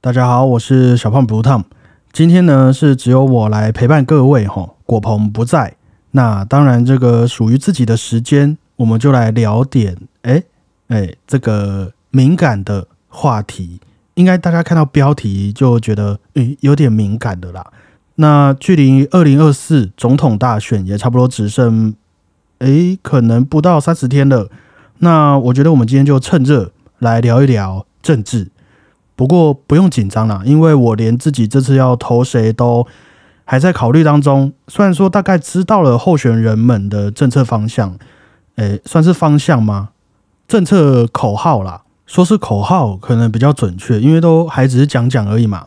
大家好，我是小胖 Blue Tom。今天呢是只有我来陪伴各位哈，果鹏不在。那当然，这个属于自己的时间，我们就来聊点哎哎这个敏感的话题。应该大家看到标题就觉得诶有点敏感的啦。那距离二零二四总统大选也差不多只剩诶可能不到三十天了。那我觉得我们今天就趁热来聊一聊政治。不过不用紧张啦，因为我连自己这次要投谁都还在考虑当中。虽然说大概知道了候选人们的政策方向，诶，算是方向吗？政策口号啦，说是口号可能比较准确，因为都还只是讲讲而已嘛。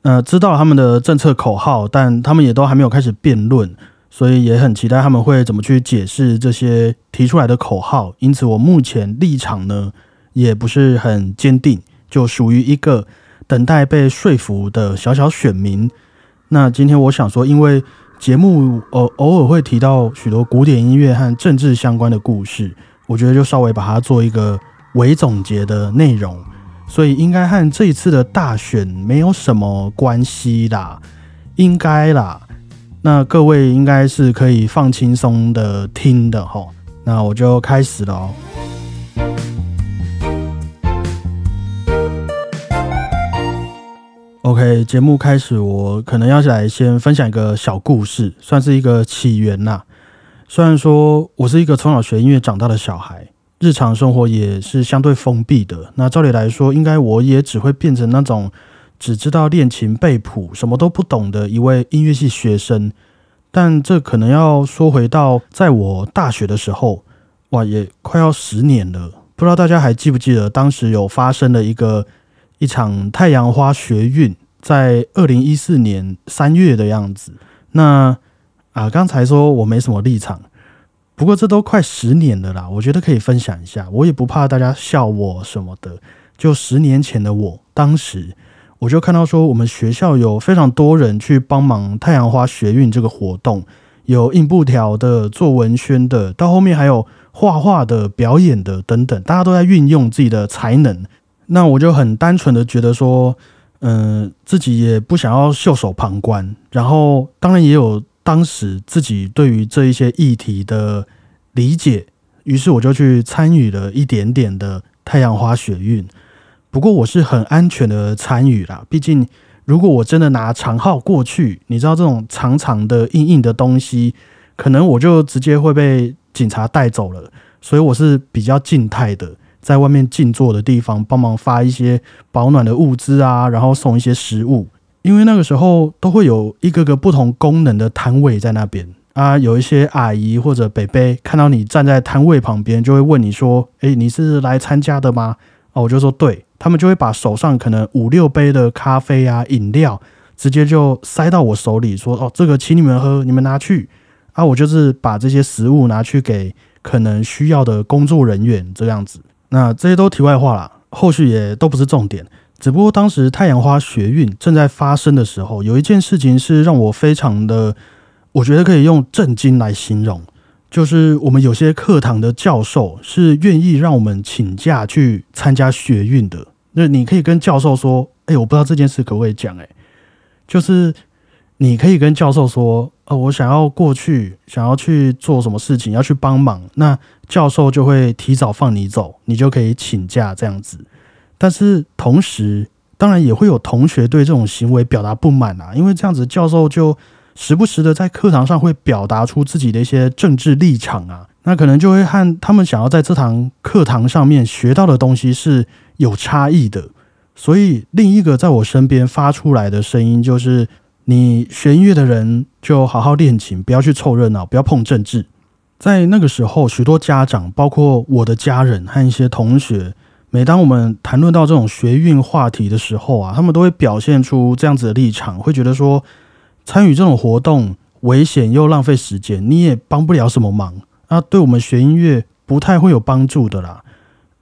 呃，知道他们的政策口号，但他们也都还没有开始辩论，所以也很期待他们会怎么去解释这些提出来的口号。因此，我目前立场呢也不是很坚定。就属于一个等待被说服的小小选民。那今天我想说，因为节目偶偶尔会提到许多古典音乐和政治相关的故事，我觉得就稍微把它做一个伪总结的内容，所以应该和这一次的大选没有什么关系啦，应该啦。那各位应该是可以放轻松的听的哈。那我就开始了。OK，节目开始，我可能要来先分享一个小故事，算是一个起源呐。虽然说我是一个从小学音乐长大的小孩，日常生活也是相对封闭的。那照理来说，应该我也只会变成那种只知道练琴背谱、什么都不懂的一位音乐系学生。但这可能要说回到在我大学的时候，哇，也快要十年了。不知道大家还记不记得当时有发生了一个。一场太阳花学运在二零一四年三月的样子。那啊，刚才说我没什么立场，不过这都快十年了啦，我觉得可以分享一下。我也不怕大家笑我什么的。就十年前的我，当时我就看到说，我们学校有非常多人去帮忙太阳花学运这个活动，有印布条的、做文宣的，到后面还有画画的、表演的等等，大家都在运用自己的才能。那我就很单纯的觉得说，嗯，自己也不想要袖手旁观，然后当然也有当时自己对于这一些议题的理解，于是我就去参与了一点点的太阳花学运。不过我是很安全的参与啦，毕竟如果我真的拿长号过去，你知道这种长长的硬硬的东西，可能我就直接会被警察带走了，所以我是比较静态的。在外面静坐的地方，帮忙发一些保暖的物资啊，然后送一些食物。因为那个时候都会有一个个不同功能的摊位在那边啊，有一些阿姨或者北北看到你站在摊位旁边，就会问你说：“诶，你是来参加的吗？”哦，我就说对，他们就会把手上可能五六杯的咖啡啊饮料，直接就塞到我手里，说：“哦，这个请你们喝，你们拿去。”啊，我就是把这些食物拿去给可能需要的工作人员，这样子。那这些都题外话了，后续也都不是重点。只不过当时太阳花学运正在发生的时候，有一件事情是让我非常的，我觉得可以用震惊来形容，就是我们有些课堂的教授是愿意让我们请假去参加学运的。那你可以跟教授说：“哎，我不知道这件事可不可以讲。”哎，就是你可以跟教授说。呃，我想要过去，想要去做什么事情，要去帮忙，那教授就会提早放你走，你就可以请假这样子。但是同时，当然也会有同学对这种行为表达不满啊，因为这样子教授就时不时的在课堂上会表达出自己的一些政治立场啊，那可能就会和他们想要在这堂课堂上面学到的东西是有差异的。所以另一个在我身边发出来的声音就是。你学音乐的人就好好练琴，不要去凑热闹，不要碰政治。在那个时候，许多家长，包括我的家人和一些同学，每当我们谈论到这种学运话题的时候啊，他们都会表现出这样子的立场，会觉得说参与这种活动危险又浪费时间，你也帮不了什么忙那，对我们学音乐不太会有帮助的啦。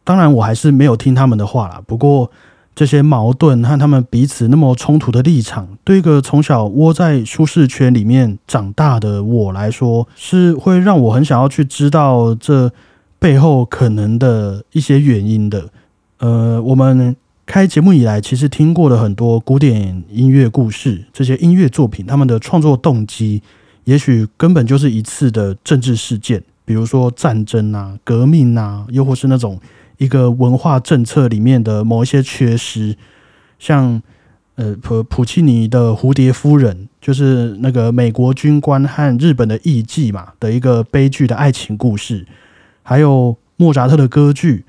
当然，我还是没有听他们的话啦。不过。这些矛盾和他们彼此那么冲突的立场，对一个从小窝在舒适圈里面长大的我来说，是会让我很想要去知道这背后可能的一些原因的。呃，我们开节目以来，其实听过了很多古典音乐故事，这些音乐作品，他们的创作动机，也许根本就是一次的政治事件，比如说战争啊、革命啊，又或是那种一个文化政策里面的某一些缺失，像呃普普契尼的《蝴蝶夫人》，就是那个美国军官和日本的艺妓嘛的一个悲剧的爱情故事，还有莫扎特的歌剧。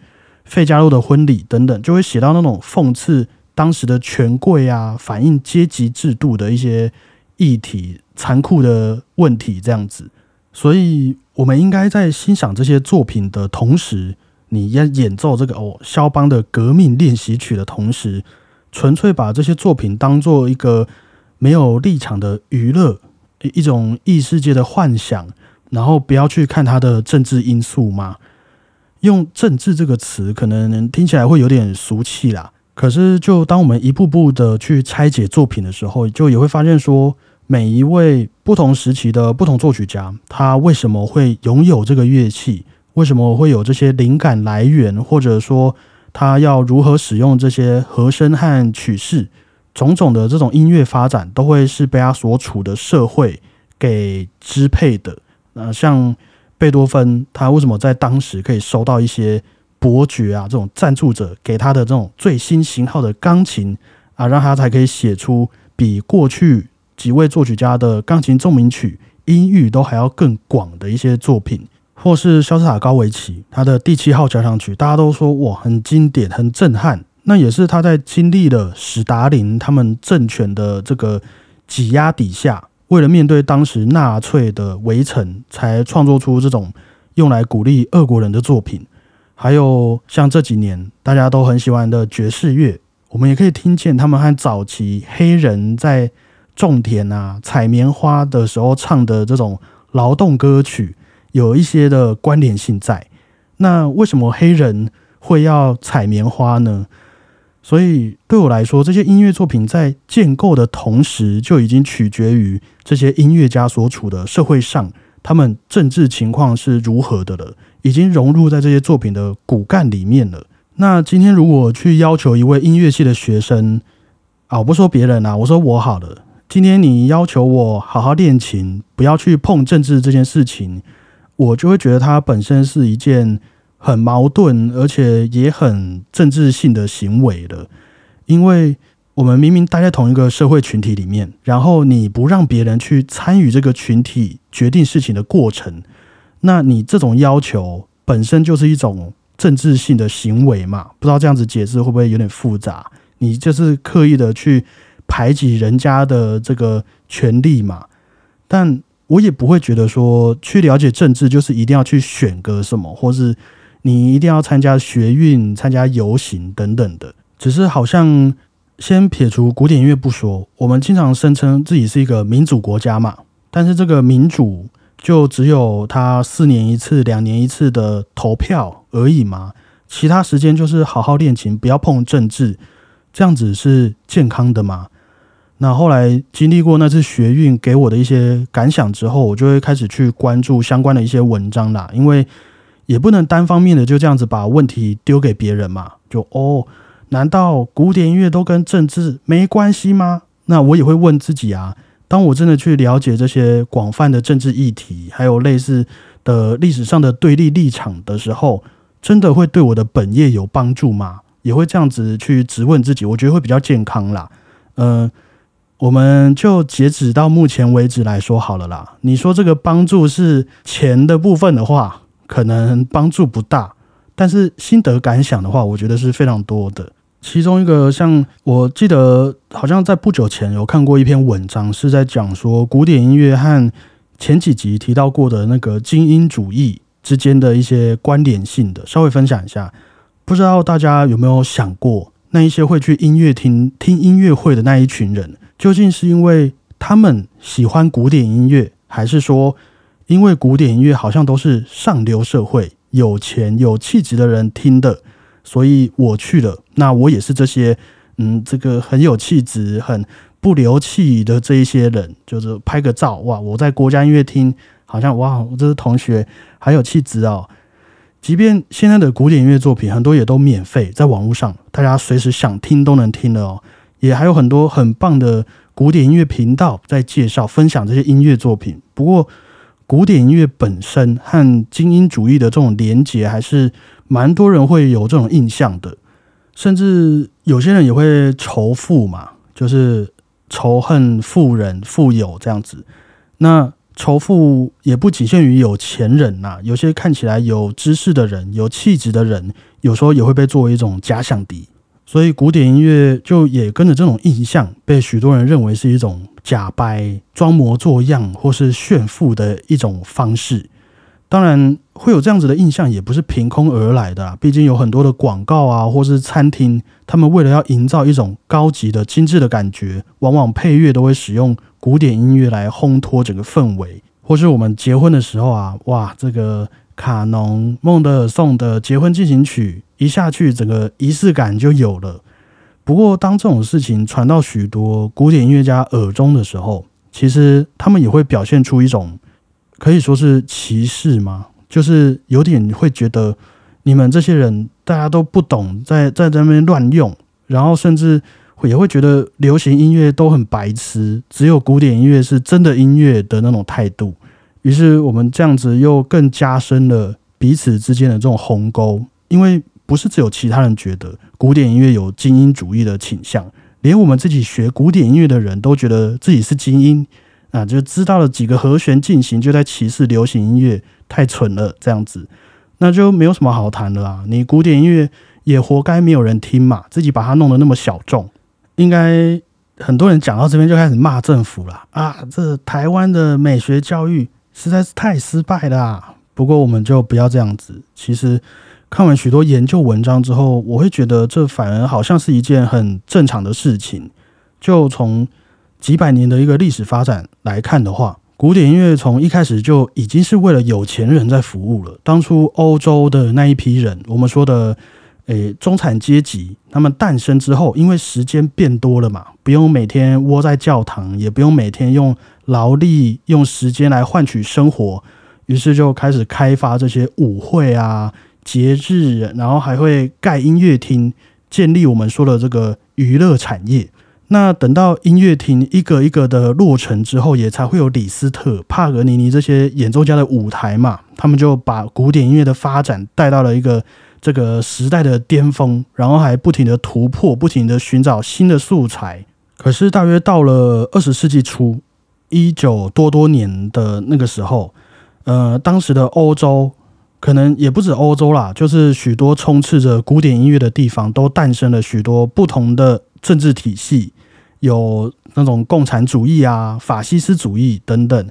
费加洛的婚礼等等，就会写到那种讽刺当时的权贵啊，反映阶级制度的一些议题、残酷的问题这样子。所以，我们应该在欣赏这些作品的同时，你要演奏这个哦肖邦的革命练习曲的同时，纯粹把这些作品当做一个没有立场的娱乐，一种异世界的幻想，然后不要去看它的政治因素吗？用“政治”这个词，可能听起来会有点俗气啦。可是，就当我们一步步的去拆解作品的时候，就也会发现说，每一位不同时期的不同作曲家，他为什么会拥有这个乐器？为什么会有这些灵感来源？或者说，他要如何使用这些和声和曲式？种种的这种音乐发展，都会是被他所处的社会给支配的。呃，像。贝多芬他为什么在当时可以收到一些伯爵啊这种赞助者给他的这种最新型号的钢琴啊，让他才可以写出比过去几位作曲家的钢琴奏鸣曲音域都还要更广的一些作品，或是肖斯塔高维奇他的第七号交响曲，大家都说哇很经典很震撼，那也是他在经历了史达林他们政权的这个挤压底下。为了面对当时纳粹的围城，才创作出这种用来鼓励俄国人的作品。还有像这几年大家都很喜欢的爵士乐，我们也可以听见他们和早期黑人在种田啊、采棉花的时候唱的这种劳动歌曲有一些的关联性在。那为什么黑人会要采棉花呢？所以对我来说，这些音乐作品在建构的同时，就已经取决于这些音乐家所处的社会上，他们政治情况是如何的了，已经融入在这些作品的骨干里面了。那今天如果去要求一位音乐系的学生啊，我不说别人啊，我说我好了，今天你要求我好好练琴，不要去碰政治这件事情，我就会觉得它本身是一件。很矛盾，而且也很政治性的行为了。因为我们明明待在同一个社会群体里面，然后你不让别人去参与这个群体决定事情的过程，那你这种要求本身就是一种政治性的行为嘛？不知道这样子解释会不会有点复杂？你就是刻意的去排挤人家的这个权利嘛？但我也不会觉得说去了解政治就是一定要去选个什么，或是。你一定要参加学运、参加游行等等的，只是好像先撇除古典音乐不说，我们经常声称自己是一个民主国家嘛，但是这个民主就只有他四年一次、两年一次的投票而已嘛，其他时间就是好好练琴，不要碰政治，这样子是健康的吗？那后来经历过那次学运给我的一些感想之后，我就会开始去关注相关的一些文章啦，因为。也不能单方面的就这样子把问题丢给别人嘛？就哦，难道古典音乐都跟政治没关系吗？那我也会问自己啊，当我真的去了解这些广泛的政治议题，还有类似的历史上的对立立场的时候，真的会对我的本业有帮助吗？也会这样子去质问自己，我觉得会比较健康啦。嗯，我们就截止到目前为止来说好了啦。你说这个帮助是钱的部分的话。可能帮助不大，但是心得感想的话，我觉得是非常多的。其中一个像我记得，好像在不久前有看过一篇文章，是在讲说古典音乐和前几集提到过的那个精英主义之间的一些关联性的，稍微分享一下。不知道大家有没有想过，那一些会去音乐厅听音乐会的那一群人，究竟是因为他们喜欢古典音乐，还是说？因为古典音乐好像都是上流社会、有钱有气质的人听的，所以我去了。那我也是这些，嗯，这个很有气质、很不流气的这一些人，就是拍个照，哇！我在国家音乐厅，好像哇，我这是同学，很有气质哦。即便现在的古典音乐作品很多也都免费，在网络上大家随时想听都能听的哦。也还有很多很棒的古典音乐频道在介绍、分享这些音乐作品。不过，古典音乐本身和精英主义的这种连结，还是蛮多人会有这种印象的。甚至有些人也会仇富嘛，就是仇恨富人、富有这样子。那仇富也不仅限于有钱人呐，有些看起来有知识的人、有气质的人，有时候也会被作为一种假想敌，所以古典音乐就也跟着这种印象，被许多人认为是一种假掰、装模作样或是炫富的一种方式。当然会有这样子的印象，也不是凭空而来的，毕竟有很多的广告啊，或是餐厅，他们为了要营造一种高级的、精致的感觉，往往配乐都会使用。古典音乐来烘托整个氛围，或是我们结婚的时候啊，哇，这个卡农孟德尔颂的结婚进行曲一下去，整个仪式感就有了。不过，当这种事情传到许多古典音乐家耳中的时候，其实他们也会表现出一种可以说是歧视吗？就是有点会觉得你们这些人大家都不懂，在在这边乱用，然后甚至。也会觉得流行音乐都很白痴，只有古典音乐是真的音乐的那种态度。于是我们这样子又更加深了彼此之间的这种鸿沟，因为不是只有其他人觉得古典音乐有精英主义的倾向，连我们自己学古典音乐的人都觉得自己是精英啊，就知道了几个和弦进行就在歧视流行音乐，太蠢了这样子，那就没有什么好谈的啦。你古典音乐也活该没有人听嘛，自己把它弄得那么小众。应该很多人讲到这边就开始骂政府了啊！这台湾的美学教育实在是太失败了。不过我们就不要这样子。其实看完许多研究文章之后，我会觉得这反而好像是一件很正常的事情。就从几百年的一个历史发展来看的话，古典音乐从一开始就已经是为了有钱人在服务了。当初欧洲的那一批人，我们说的。诶，中产阶级他们诞生之后，因为时间变多了嘛，不用每天窝在教堂，也不用每天用劳力、用时间来换取生活，于是就开始开发这些舞会啊、节日，然后还会盖音乐厅，建立我们说的这个娱乐产业。那等到音乐厅一个一个的落成之后，也才会有李斯特、帕格尼尼这些演奏家的舞台嘛，他们就把古典音乐的发展带到了一个。这个时代的巅峰，然后还不停的突破，不停的寻找新的素材。可是大约到了二十世纪初，一九多多年的那个时候，呃，当时的欧洲可能也不止欧洲啦，就是许多充斥着古典音乐的地方，都诞生了许多不同的政治体系，有那种共产主义啊、法西斯主义等等。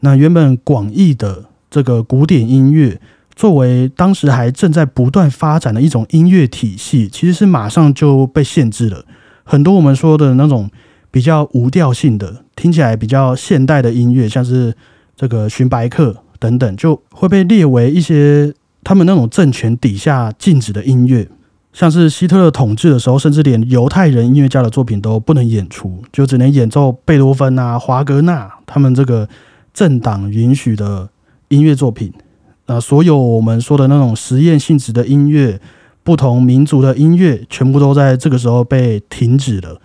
那原本广义的这个古典音乐。作为当时还正在不断发展的一种音乐体系，其实是马上就被限制了。很多我们说的那种比较无调性的、听起来比较现代的音乐，像是这个荀白克等等，就会被列为一些他们那种政权底下禁止的音乐。像是希特勒统治的时候，甚至连犹太人音乐家的作品都不能演出，就只能演奏贝多芬啊、华格纳他们这个政党允许的音乐作品。那所有我们说的那种实验性质的音乐，不同民族的音乐，全部都在这个时候被停止了。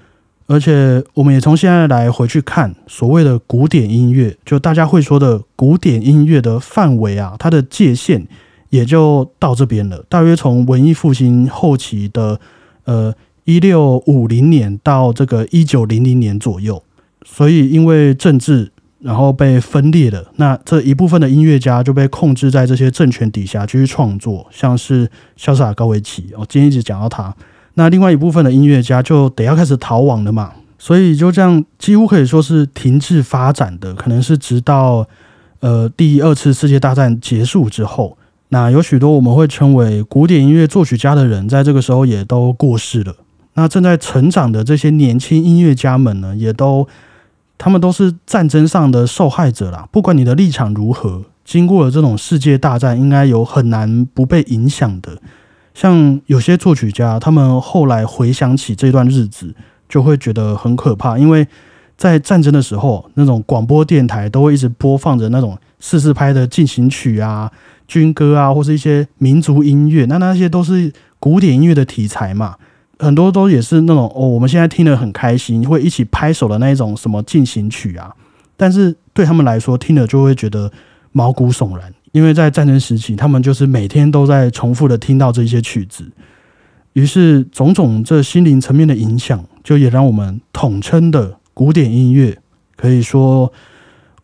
而且，我们也从现在来回去看所谓的古典音乐，就大家会说的古典音乐的范围啊，它的界限也就到这边了。大约从文艺复兴后期的呃一六五零年到这个一九零零年左右。所以，因为政治。然后被分裂了，那这一部分的音乐家就被控制在这些政权底下继续创作，像是潇洒高维奇，我今天一直讲到他。那另外一部分的音乐家就得要开始逃亡了嘛，所以就这样几乎可以说是停滞发展的，可能是直到呃第二次世界大战结束之后，那有许多我们会称为古典音乐作曲家的人，在这个时候也都过世了。那正在成长的这些年轻音乐家们呢，也都。他们都是战争上的受害者啦。不管你的立场如何，经过了这种世界大战，应该有很难不被影响的。像有些作曲家，他们后来回想起这段日子，就会觉得很可怕，因为在战争的时候，那种广播电台都会一直播放着那种四四拍的进行曲啊、军歌啊，或是一些民族音乐，那那些都是古典音乐的题材嘛。很多都也是那种哦，我们现在听得很开心，会一起拍手的那一种什么进行曲啊。但是对他们来说，听了就会觉得毛骨悚然，因为在战争时期，他们就是每天都在重复的听到这些曲子。于是种种这心灵层面的影响，就也让我们统称的古典音乐，可以说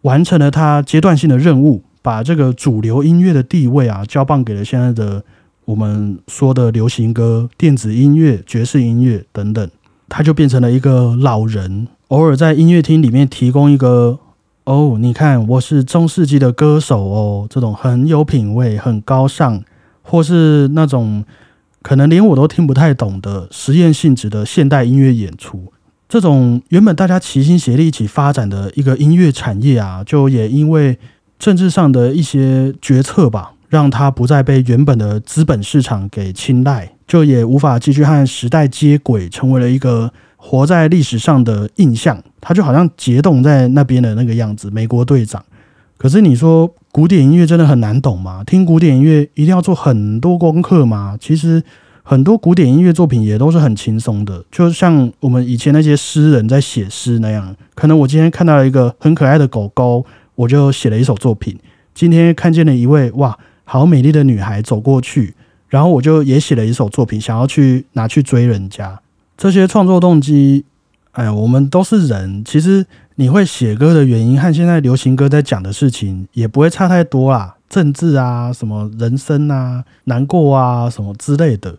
完成了它阶段性的任务，把这个主流音乐的地位啊，交棒给了现在的。我们说的流行歌、电子音乐、爵士音乐等等，它就变成了一个老人，偶尔在音乐厅里面提供一个哦，你看我是中世纪的歌手哦，这种很有品味、很高尚，或是那种可能连我都听不太懂的实验性质的现代音乐演出，这种原本大家齐心协力一起发展的一个音乐产业啊，就也因为政治上的一些决策吧。让它不再被原本的资本市场给青睐，就也无法继续和时代接轨，成为了一个活在历史上的印象。它就好像结冻在那边的那个样子。美国队长，可是你说古典音乐真的很难懂吗？听古典音乐一定要做很多功课吗？其实很多古典音乐作品也都是很轻松的，就像我们以前那些诗人在写诗那样。可能我今天看到了一个很可爱的狗狗，我就写了一首作品。今天看见了一位哇。好美丽的女孩走过去，然后我就也写了一首作品，想要去拿去追人家。这些创作动机，哎，我们都是人。其实你会写歌的原因和现在流行歌在讲的事情也不会差太多啦，政治啊，什么人生啊，难过啊，什么之类的。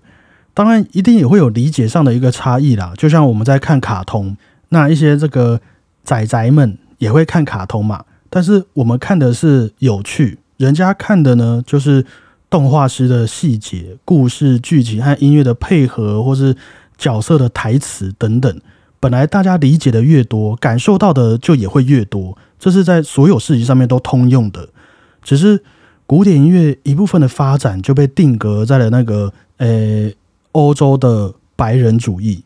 当然，一定也会有理解上的一个差异啦。就像我们在看卡通，那一些这个仔仔们也会看卡通嘛，但是我们看的是有趣。人家看的呢，就是动画师的细节、故事、剧情和音乐的配合，或是角色的台词等等。本来大家理解的越多，感受到的就也会越多，这是在所有事情上面都通用的。只是古典音乐一部分的发展就被定格在了那个呃欧洲的白人主义，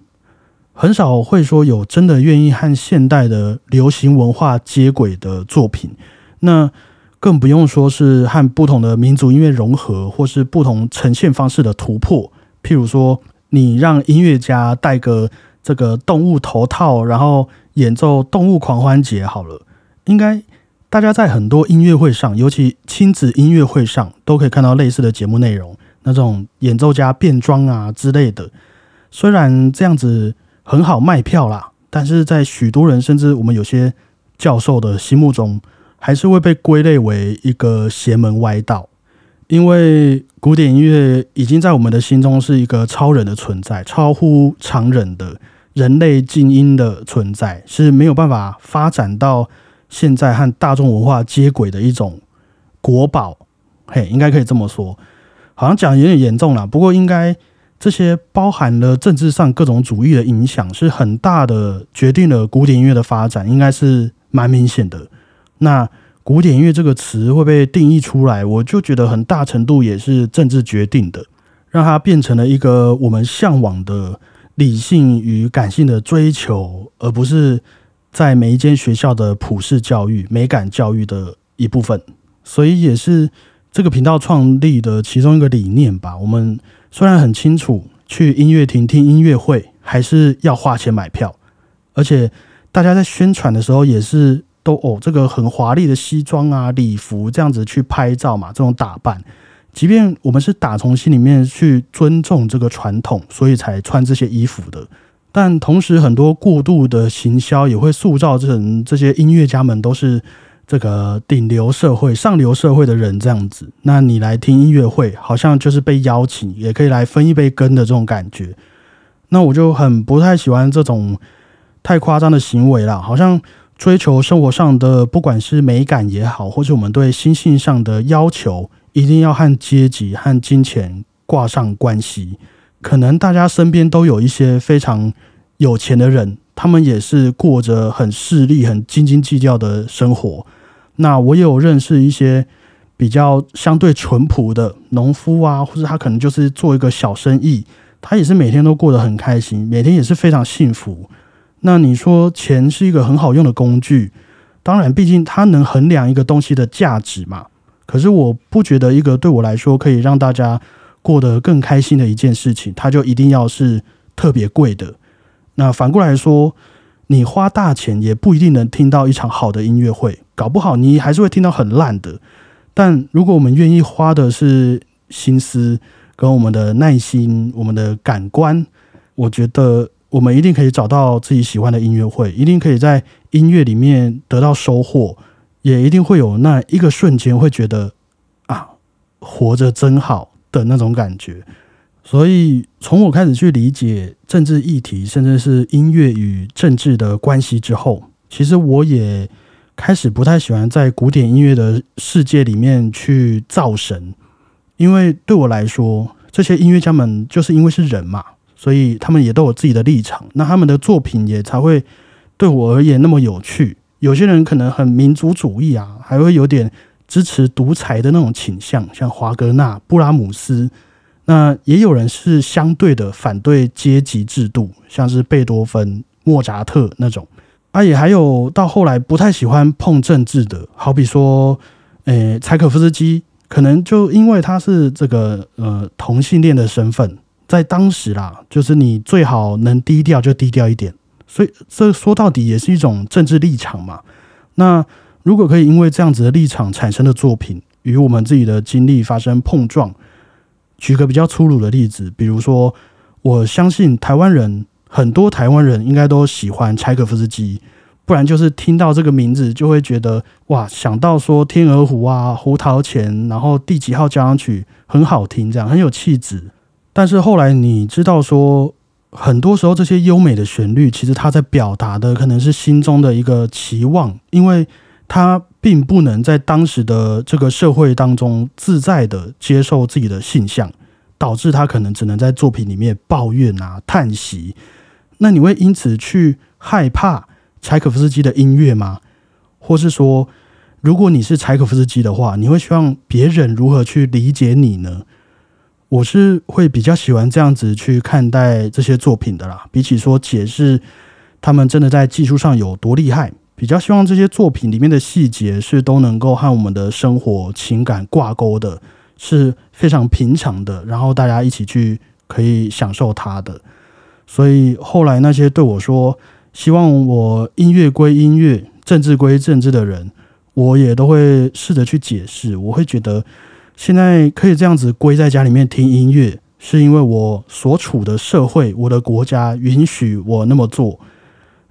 很少会说有真的愿意和现代的流行文化接轨的作品。那更不用说是和不同的民族音乐融合，或是不同呈现方式的突破。譬如说，你让音乐家戴个这个动物头套，然后演奏动物狂欢节，好了，应该大家在很多音乐会上，尤其亲子音乐会上，都可以看到类似的节目内容。那种演奏家变装啊之类的，虽然这样子很好卖票啦，但是在许多人甚至我们有些教授的心目中。还是会被归类为一个邪门歪道，因为古典音乐已经在我们的心中是一个超人的存在，超乎常人的人类精英的存在，是没有办法发展到现在和大众文化接轨的一种国宝。嘿，应该可以这么说，好像讲有点严重了。不过，应该这些包含了政治上各种主义的影响，是很大的，决定了古典音乐的发展，应该是蛮明显的。那古典音乐这个词会被定义出来，我就觉得很大程度也是政治决定的，让它变成了一个我们向往的理性与感性的追求，而不是在每一间学校的普世教育、美感教育的一部分。所以也是这个频道创立的其中一个理念吧。我们虽然很清楚去音乐厅听音乐会还是要花钱买票，而且大家在宣传的时候也是。都哦，这个很华丽的西装啊、礼服这样子去拍照嘛，这种打扮，即便我们是打从心里面去尊重这个传统，所以才穿这些衣服的。但同时，很多过度的行销也会塑造成这些音乐家们都是这个顶流社会、上流社会的人这样子。那你来听音乐会，好像就是被邀请，也可以来分一杯羹的这种感觉。那我就很不太喜欢这种太夸张的行为了，好像。追求生活上的，不管是美感也好，或者我们对心性上的要求，一定要和阶级和金钱挂上关系。可能大家身边都有一些非常有钱的人，他们也是过着很势利、很斤斤计较的生活。那我也有认识一些比较相对淳朴的农夫啊，或者他可能就是做一个小生意，他也是每天都过得很开心，每天也是非常幸福。那你说钱是一个很好用的工具，当然，毕竟它能衡量一个东西的价值嘛。可是我不觉得一个对我来说可以让大家过得更开心的一件事情，它就一定要是特别贵的。那反过来说，你花大钱也不一定能听到一场好的音乐会，搞不好你还是会听到很烂的。但如果我们愿意花的是心思、跟我们的耐心、我们的感官，我觉得我们一定可以找到自己喜欢的音乐会，一定可以在音乐里面得到收获。也一定会有那一个瞬间会觉得啊，活着真好的那种感觉。所以从我开始去理解政治议题，甚至是音乐与政治的关系之后，其实我也开始不太喜欢在古典音乐的世界里面去造神，因为对我来说，这些音乐家们就是因为是人嘛，所以他们也都有自己的立场，那他们的作品也才会对我而言那么有趣。有些人可能很民族主义啊，还会有点支持独裁的那种倾向，像华格纳、布拉姆斯。那也有人是相对的反对阶级制度，像是贝多芬、莫扎特那种。啊，也还有到后来不太喜欢碰政治的，好比说，诶，柴可夫斯基，可能就因为他是这个呃同性恋的身份，在当时啦，就是你最好能低调就低调一点。所以这说到底也是一种政治立场嘛。那如果可以因为这样子的立场产生的作品与我们自己的经历发生碰撞，举个比较粗鲁的例子，比如说，我相信台湾人很多台湾人应该都喜欢柴可夫斯基，不然就是听到这个名字就会觉得哇，想到说天鹅湖啊、胡桃钳，然后第几号交响曲很好听，这样很有气质。但是后来你知道说。很多时候，这些优美的旋律，其实它在表达的可能是心中的一个期望，因为他并不能在当时的这个社会当中自在的接受自己的性向，导致他可能只能在作品里面抱怨啊、叹息。那你会因此去害怕柴可夫斯基的音乐吗？或是说，如果你是柴可夫斯基的话，你会希望别人如何去理解你呢？我是会比较喜欢这样子去看待这些作品的啦，比起说解释他们真的在技术上有多厉害，比较希望这些作品里面的细节是都能够和我们的生活情感挂钩的，是非常平常的，然后大家一起去可以享受它的。所以后来那些对我说希望我音乐归音乐，政治归政治的人，我也都会试着去解释，我会觉得。现在可以这样子归在家里面听音乐，是因为我所处的社会，我的国家允许我那么做。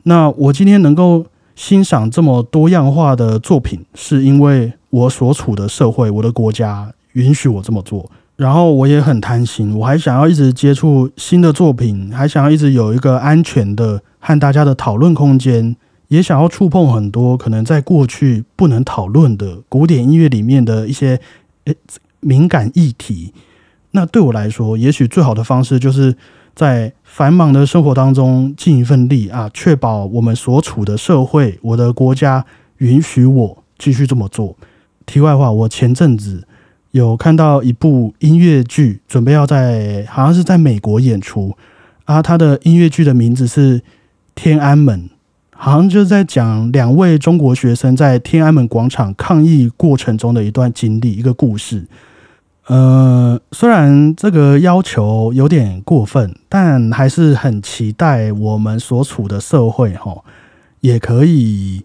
那我今天能够欣赏这么多样化的作品，是因为我所处的社会，我的国家允许我这么做。然后我也很贪心，我还想要一直接触新的作品，还想要一直有一个安全的和大家的讨论空间，也想要触碰很多可能在过去不能讨论的古典音乐里面的一些。诶，敏感议题，那对我来说，也许最好的方式就是在繁忙的生活当中尽一份力啊，确保我们所处的社会、我的国家允许我继续这么做。题外话，我前阵子有看到一部音乐剧，准备要在好像是在美国演出啊，它的音乐剧的名字是《天安门》。好像就在讲两位中国学生在天安门广场抗议过程中的一段经历，一个故事。呃，虽然这个要求有点过分，但还是很期待我们所处的社会哈，也可以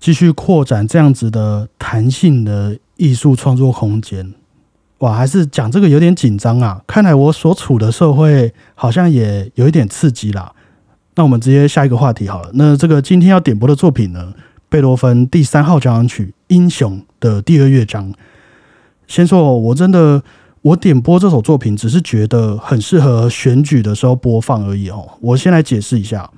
继续扩展这样子的弹性的艺术创作空间。哇，还是讲这个有点紧张啊！看来我所处的社会好像也有一点刺激啦。那我们直接下一个话题好了。那这个今天要点播的作品呢？贝多芬第三号交响曲《英雄》的第二乐章。先说，我真的我点播这首作品，只是觉得很适合选举的时候播放而已哦。我先来解释一下，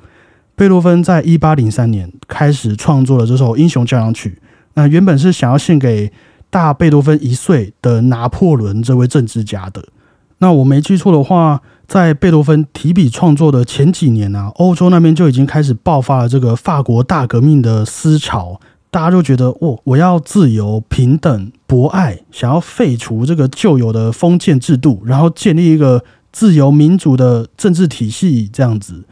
贝多芬在一八零三年开始创作了这首《英雄》交响曲。那原本是想要献给大贝多芬一岁的拿破仑这位政治家的。那我没记错的话。在贝多芬提笔创作的前几年呢，欧洲那边就已经开始爆发了这个法国大革命的思潮，大家就觉得，哦，我要自由、平等、博爱，想要废除这个旧有的封建制度，然后建立一个自由民主的政治体系，这样子。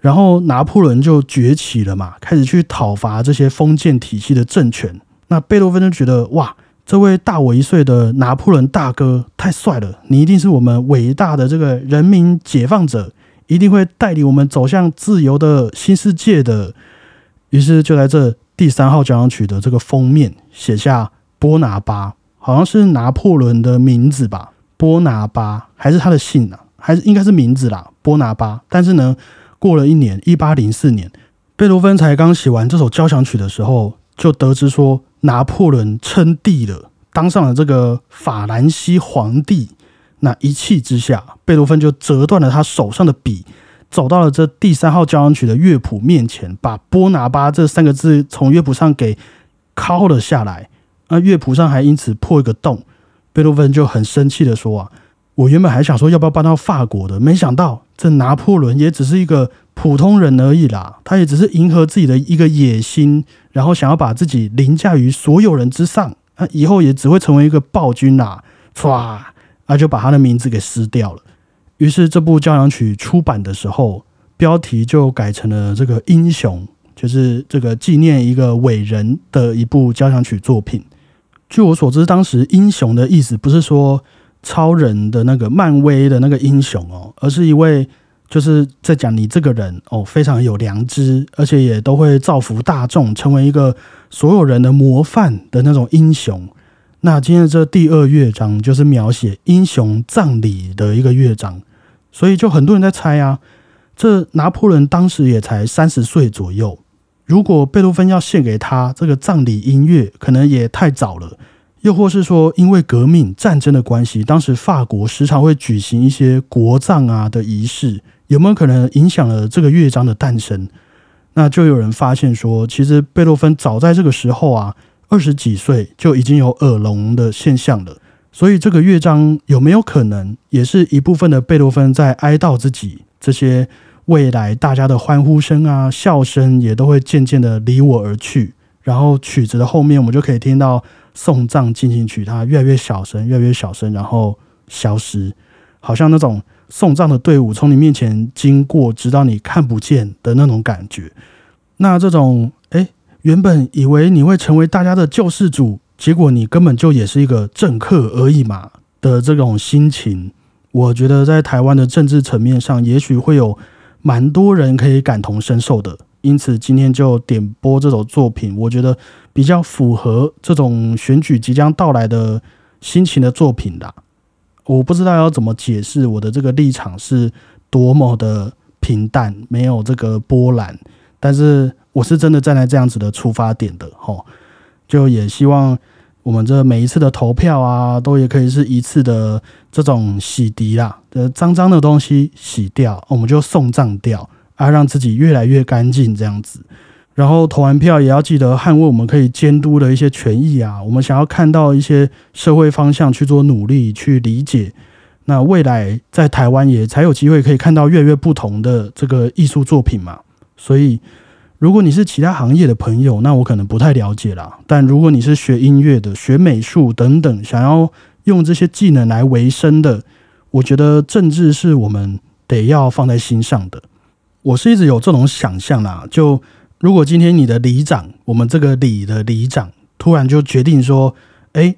然后拿破仑就崛起了嘛，开始去讨伐这些封建体系的政权。那贝多芬就觉得哇，这位大我一岁的拿破仑大哥太帅了，你一定是我们伟大的这个人民解放者，一定会带领我们走向自由的新世界的。于是就在这第三号交响曲的这个封面写下波拿巴，好像是拿破仑的名字吧？波拿巴还是他的姓啊？还是应该是名字啦？波拿巴。但是呢，过了一年，一八零四年，贝多芬才刚写完这首交响曲的时候，就得知说拿破仑称帝了，当上了这个法兰西皇帝。那一气之下，贝多芬就折断了他手上的笔。走到了这第三号交响曲的乐谱面前，把“波拿巴”这三个字从乐谱上给敲了下来。那乐谱上还因此破一个洞。贝多芬就很生气的说：“啊，我原本还想说要不要搬到法国的，没想到这拿破仑也只是一个普通人而已啦。他也只是迎合自己的一个野心，然后想要把自己凌驾于所有人之上。那以后也只会成为一个暴君啦。”唰，那，就把他的名字给撕掉了。于是这部交响曲出版的时候，标题就改成了这个英雄，就是这个纪念一个伟人的一部交响曲作品。据我所知，当时英雄的意思不是说超人的那个漫威的那个英雄哦，而是一位就是在讲你这个人哦非常有良知，而且也都会造福大众，成为一个所有人的模范的那种英雄。那今天这第二乐章就是描写英雄葬礼的一个乐章。所以就很多人在猜啊，这拿破仑当时也才三十岁左右，如果贝多芬要献给他这个葬礼音乐，可能也太早了。又或是说，因为革命战争的关系，当时法国时常会举行一些国葬啊的仪式，有没有可能影响了这个乐章的诞生？那就有人发现说，其实贝多芬早在这个时候啊，二十几岁就已经有耳聋的现象了。所以这个乐章有没有可能也是一部分的贝多芬在哀悼自己？这些未来大家的欢呼声啊、笑声也都会渐渐的离我而去。然后曲子的后面，我们就可以听到送葬进行曲，它越来越小声，越来越小声，然后消失，好像那种送葬的队伍从你面前经过，直到你看不见的那种感觉。那这种哎，原本以为你会成为大家的救世主。结果你根本就也是一个政客而已嘛的这种心情，我觉得在台湾的政治层面上，也许会有蛮多人可以感同身受的。因此今天就点播这首作品，我觉得比较符合这种选举即将到来的心情的作品啦。我不知道要怎么解释我的这个立场是多么的平淡，没有这个波澜，但是我是真的站在这样子的出发点的，吼。就也希望我们这每一次的投票啊，都也可以是一次的这种洗涤啦，呃，脏脏的东西洗掉，我们就送葬掉，啊，让自己越来越干净这样子。然后投完票也要记得捍卫我们可以监督的一些权益啊，我们想要看到一些社会方向去做努力去理解，那未来在台湾也才有机会可以看到越来越不同的这个艺术作品嘛，所以。如果你是其他行业的朋友，那我可能不太了解啦。但如果你是学音乐的、学美术等等，想要用这些技能来维生的，我觉得政治是我们得要放在心上的。我是一直有这种想象啦，就如果今天你的里长，我们这个里的里长突然就决定说，哎，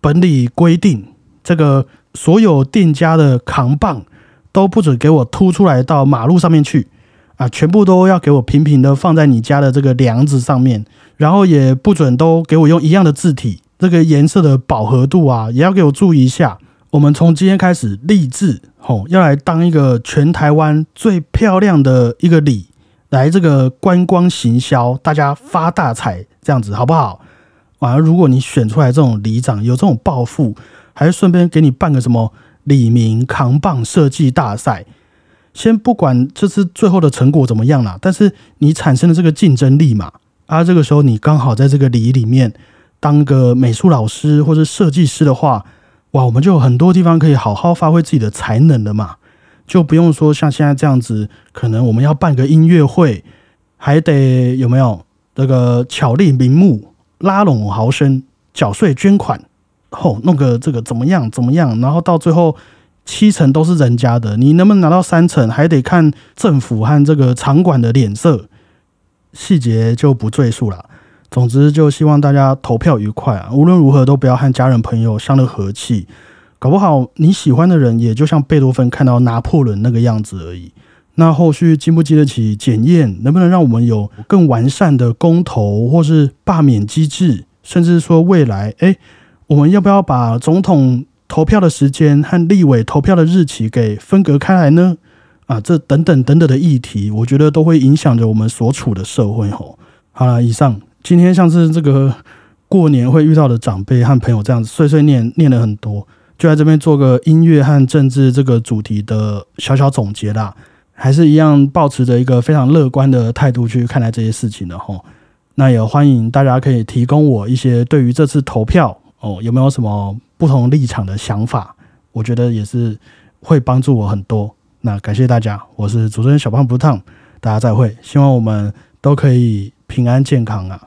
本里规定这个所有店家的扛棒都不准给我凸出来到马路上面去。啊，全部都要给我平平的放在你家的这个梁子上面，然后也不准都给我用一样的字体，这个颜色的饱和度啊，也要给我注意一下。我们从今天开始立志，吼，要来当一个全台湾最漂亮的一个里，来这个观光行销，大家发大财，这样子好不好？完了，如果你选出来这种里长，有这种抱负，还顺便给你办个什么李明扛棒设计大赛。先不管这次最后的成果怎么样啦，但是你产生的这个竞争力嘛，啊，这个时候你刚好在这个里里面当个美术老师或者设计师的话，哇，我们就有很多地方可以好好发挥自己的才能了嘛，就不用说像现在这样子，可能我们要办个音乐会，还得有没有这个巧立名目、拉拢豪绅、缴税捐款，后弄个这个怎么样怎么样，然后到最后。七成都是人家的，你能不能拿到三成，还得看政府和这个场馆的脸色，细节就不赘述了。总之，就希望大家投票愉快啊！无论如何，都不要和家人朋友伤了和气。搞不好你喜欢的人，也就像贝多芬看到拿破仑那个样子而已。那后续经不经得起检验，能不能让我们有更完善的公投或是罢免机制，甚至说未来，哎，我们要不要把总统投票的时间和立委投票的日期给分隔开来呢？啊，这等等等等的议题，我觉得都会影响着我们所处的社会。吼，好了，以上。今天像是这个过年会遇到的长辈和朋友这样子碎碎念念了很多，就在这边做个音乐和政治这个主题的小小总结啦。还是一样保持着一个非常乐观的态度去看待这些事情的吼。那也欢迎大家可以提供我一些对于这次投票哦有没有什么不同立场的想法，我觉得也是会帮助我很多。那感谢大家，我是主持人小胖不烫，大家再会，希望我们都可以平安健康啊。